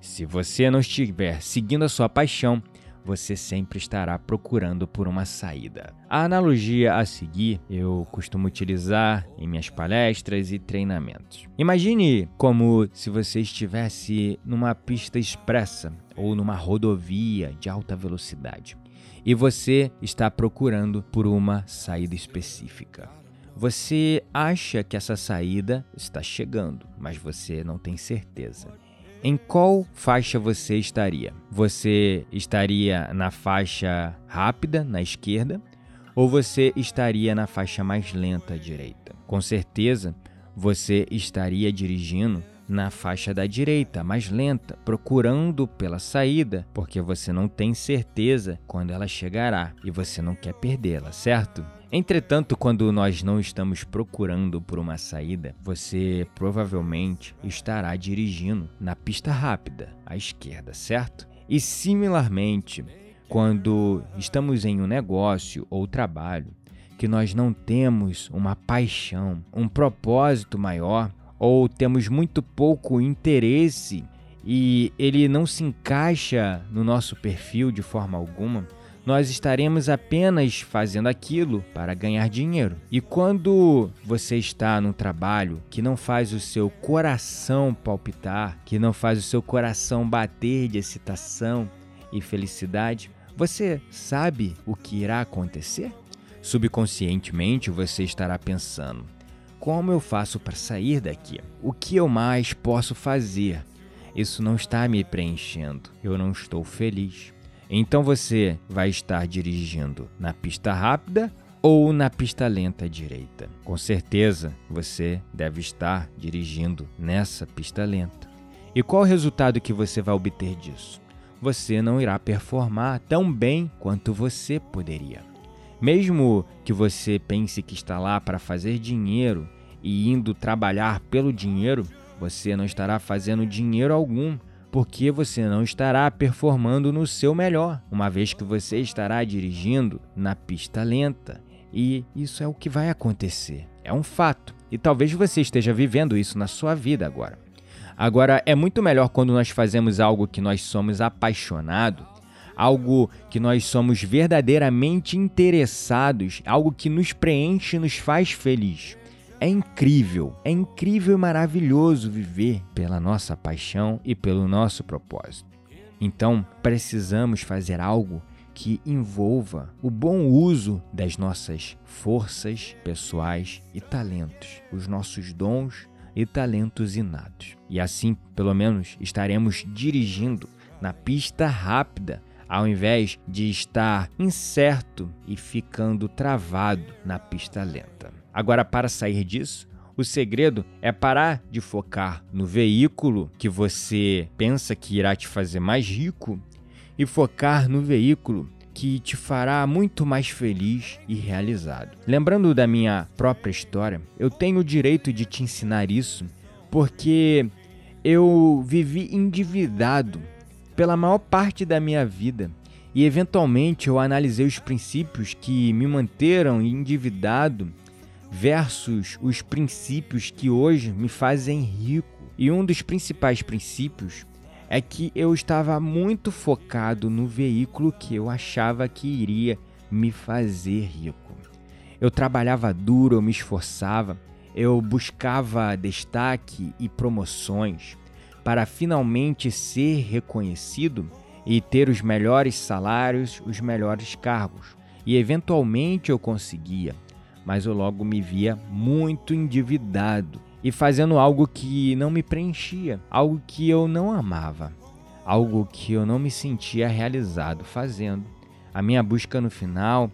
se você não estiver seguindo a sua paixão, você sempre estará procurando por uma saída. A analogia a seguir eu costumo utilizar em minhas palestras e treinamentos. Imagine como se você estivesse numa pista expressa ou numa rodovia de alta velocidade e você está procurando por uma saída específica. Você acha que essa saída está chegando, mas você não tem certeza. Em qual faixa você estaria? Você estaria na faixa rápida, na esquerda, ou você estaria na faixa mais lenta, à direita? Com certeza, você estaria dirigindo na faixa da direita, mais lenta, procurando pela saída, porque você não tem certeza quando ela chegará e você não quer perdê-la, certo? Entretanto, quando nós não estamos procurando por uma saída, você provavelmente estará dirigindo na pista rápida, à esquerda, certo? E similarmente, quando estamos em um negócio ou trabalho que nós não temos uma paixão, um propósito maior, ou temos muito pouco interesse e ele não se encaixa no nosso perfil de forma alguma, nós estaremos apenas fazendo aquilo para ganhar dinheiro. E quando você está num trabalho que não faz o seu coração palpitar, que não faz o seu coração bater de excitação e felicidade, você sabe o que irá acontecer? Subconscientemente você estará pensando: como eu faço para sair daqui? O que eu mais posso fazer? Isso não está me preenchendo. Eu não estou feliz. Então você vai estar dirigindo na pista rápida ou na pista lenta direita. Com certeza você deve estar dirigindo nessa pista lenta. E qual o resultado que você vai obter disso? Você não irá performar tão bem quanto você poderia. Mesmo que você pense que está lá para fazer dinheiro e indo trabalhar pelo dinheiro, você não estará fazendo dinheiro algum porque você não estará performando no seu melhor, uma vez que você estará dirigindo na pista lenta. E isso é o que vai acontecer. É um fato. E talvez você esteja vivendo isso na sua vida agora. Agora, é muito melhor quando nós fazemos algo que nós somos apaixonados, algo que nós somos verdadeiramente interessados, algo que nos preenche e nos faz feliz. É incrível, é incrível e maravilhoso viver pela nossa paixão e pelo nosso propósito. Então, precisamos fazer algo que envolva o bom uso das nossas forças pessoais e talentos, os nossos dons e talentos inatos. E assim, pelo menos, estaremos dirigindo na pista rápida ao invés de estar incerto e ficando travado na pista lenta. Agora, para sair disso, o segredo é parar de focar no veículo que você pensa que irá te fazer mais rico e focar no veículo que te fará muito mais feliz e realizado. Lembrando da minha própria história, eu tenho o direito de te ensinar isso porque eu vivi endividado pela maior parte da minha vida e eventualmente eu analisei os princípios que me manteram endividado versus os princípios que hoje me fazem rico. E um dos principais princípios é que eu estava muito focado no veículo que eu achava que iria me fazer rico. Eu trabalhava duro, eu me esforçava, eu buscava destaque e promoções para finalmente ser reconhecido e ter os melhores salários, os melhores cargos. E eventualmente eu conseguia, mas eu logo me via muito endividado e fazendo algo que não me preenchia, algo que eu não amava, algo que eu não me sentia realizado fazendo. A minha busca no final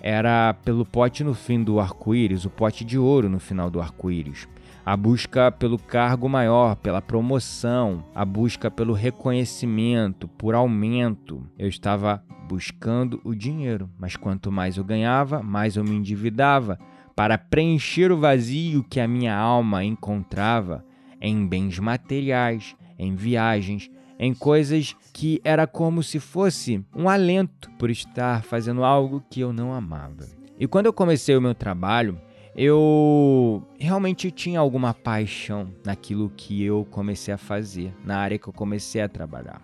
era pelo pote no fim do arco-íris, o pote de ouro no final do arco-íris. A busca pelo cargo maior, pela promoção, a busca pelo reconhecimento, por aumento. Eu estava buscando o dinheiro, mas quanto mais eu ganhava, mais eu me endividava para preencher o vazio que a minha alma encontrava em bens materiais, em viagens, em coisas que era como se fosse um alento por estar fazendo algo que eu não amava. E quando eu comecei o meu trabalho, eu realmente tinha alguma paixão naquilo que eu comecei a fazer, na área que eu comecei a trabalhar.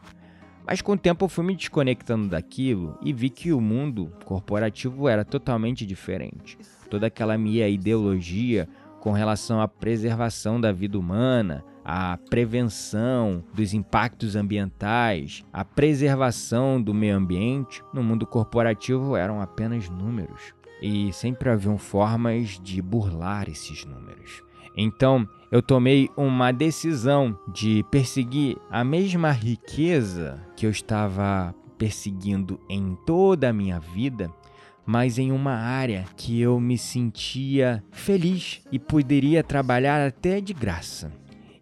Mas com o tempo eu fui me desconectando daquilo e vi que o mundo corporativo era totalmente diferente. Toda aquela minha ideologia com relação à preservação da vida humana, a prevenção dos impactos ambientais, a preservação do meio ambiente, no mundo corporativo eram apenas números. E sempre haviam formas de burlar esses números. Então, eu tomei uma decisão de perseguir a mesma riqueza que eu estava perseguindo em toda a minha vida, mas em uma área que eu me sentia feliz e poderia trabalhar até de graça.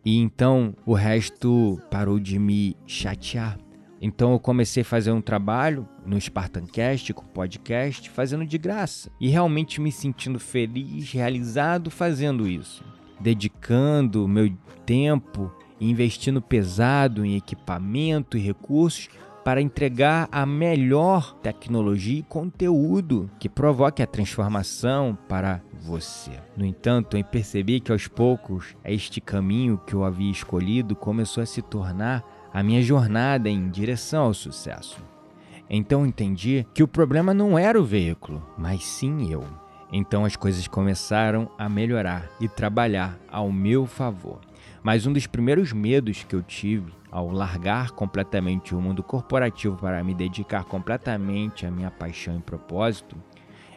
E então o resto parou de me chatear. Então eu comecei a fazer um trabalho no Spartancast, com podcast, fazendo de graça. E realmente me sentindo feliz, realizado fazendo isso. Dedicando meu tempo, investindo pesado em equipamento e recursos para entregar a melhor tecnologia e conteúdo que provoque a transformação para você. No entanto, eu percebi que aos poucos este caminho que eu havia escolhido começou a se tornar a minha jornada em direção ao sucesso. Então entendi que o problema não era o veículo, mas sim eu. Então as coisas começaram a melhorar e trabalhar ao meu favor. Mas um dos primeiros medos que eu tive ao largar completamente o mundo corporativo para me dedicar completamente à minha paixão e propósito,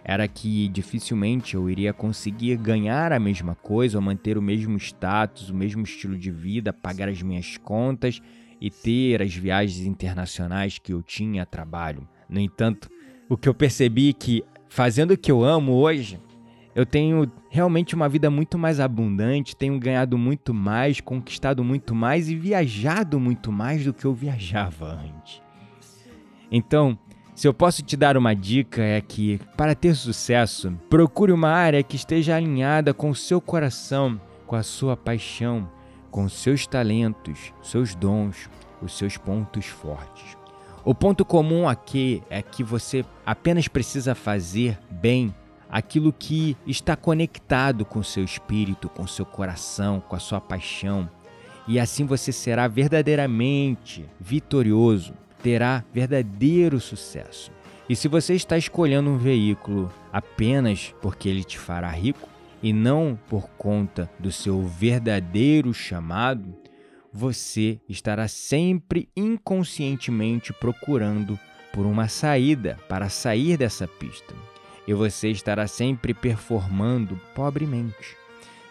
era que dificilmente eu iria conseguir ganhar a mesma coisa ou manter o mesmo status, o mesmo estilo de vida, pagar as minhas contas e ter as viagens internacionais que eu tinha a trabalho. No entanto, o que eu percebi é que fazendo o que eu amo hoje, eu tenho realmente uma vida muito mais abundante, tenho ganhado muito mais, conquistado muito mais e viajado muito mais do que eu viajava antes. Então, se eu posso te dar uma dica é que, para ter sucesso, procure uma área que esteja alinhada com o seu coração, com a sua paixão, com seus talentos, seus dons, os seus pontos fortes. O ponto comum aqui é que você apenas precisa fazer bem aquilo que está conectado com seu espírito, com seu coração, com a sua paixão. E assim você será verdadeiramente vitorioso, terá verdadeiro sucesso. E se você está escolhendo um veículo apenas porque ele te fará rico e não por conta do seu verdadeiro chamado, você estará sempre inconscientemente procurando por uma saída para sair dessa pista e você estará sempre performando pobremente.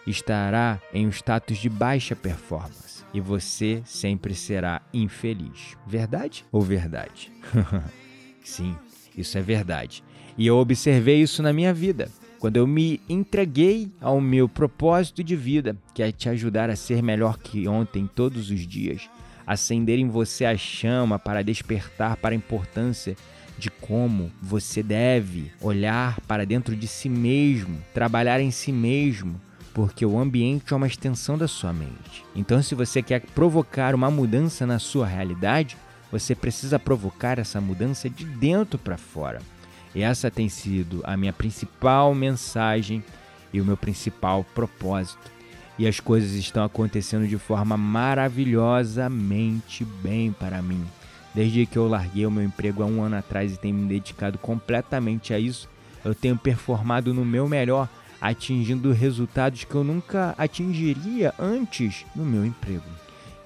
Estará em um status de baixa performance e você sempre será infeliz. Verdade ou verdade? Sim, isso é verdade. E eu observei isso na minha vida. Quando eu me entreguei ao meu propósito de vida, que é te ajudar a ser melhor que ontem todos os dias, acender em você a chama para despertar para a importância de como você deve olhar para dentro de si mesmo, trabalhar em si mesmo, porque o ambiente é uma extensão da sua mente. Então, se você quer provocar uma mudança na sua realidade, você precisa provocar essa mudança de dentro para fora. Essa tem sido a minha principal mensagem e o meu principal propósito. E as coisas estão acontecendo de forma maravilhosamente bem para mim Desde que eu larguei o meu emprego há um ano atrás e tenho me dedicado completamente a isso, eu tenho performado no meu melhor, atingindo resultados que eu nunca atingiria antes no meu emprego.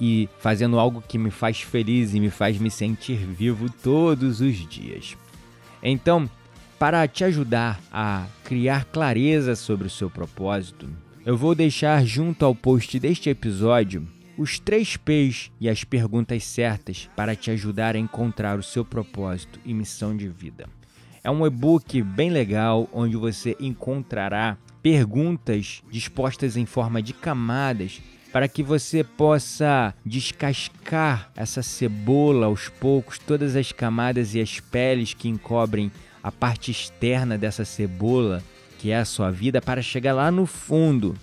E fazendo algo que me faz feliz e me faz me sentir vivo todos os dias. Então, para te ajudar a criar clareza sobre o seu propósito, eu vou deixar junto ao post deste episódio os três P's e as perguntas certas para te ajudar a encontrar o seu propósito e missão de vida. É um e-book bem legal onde você encontrará perguntas dispostas em forma de camadas para que você possa descascar essa cebola aos poucos, todas as camadas e as peles que encobrem a parte externa dessa cebola, que é a sua vida, para chegar lá no fundo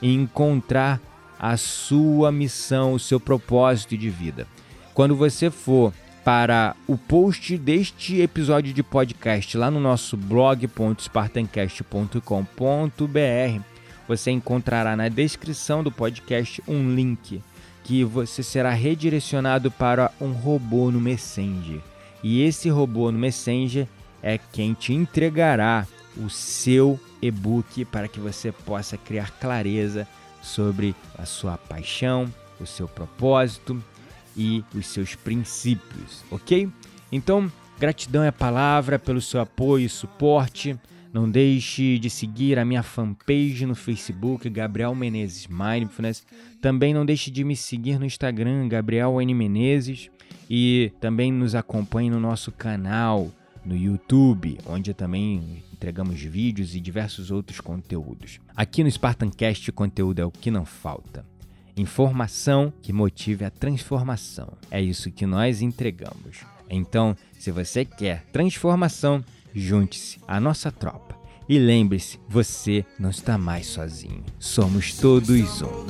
e encontrar a sua missão, o seu propósito de vida. Quando você for para o post deste episódio de podcast lá no nosso blog.spartancast.com.br, você encontrará na descrição do podcast um link que você será redirecionado para um robô no Messenger. E esse robô no Messenger é quem te entregará o seu e-book para que você possa criar clareza sobre a sua paixão, o seu propósito e os seus princípios, ok? Então, gratidão é a palavra pelo seu apoio e suporte. Não deixe de seguir a minha fanpage no Facebook, Gabriel Menezes Mindfulness. Também não deixe de me seguir no Instagram, Gabriel N. Menezes. E também nos acompanhe no nosso canal no YouTube, onde também entregamos vídeos e diversos outros conteúdos. Aqui no Spartancast, o conteúdo é o que não falta. Informação que motive a transformação. É isso que nós entregamos. Então, se você quer transformação, junte-se à nossa tropa. E lembre-se, você não está mais sozinho. Somos todos um.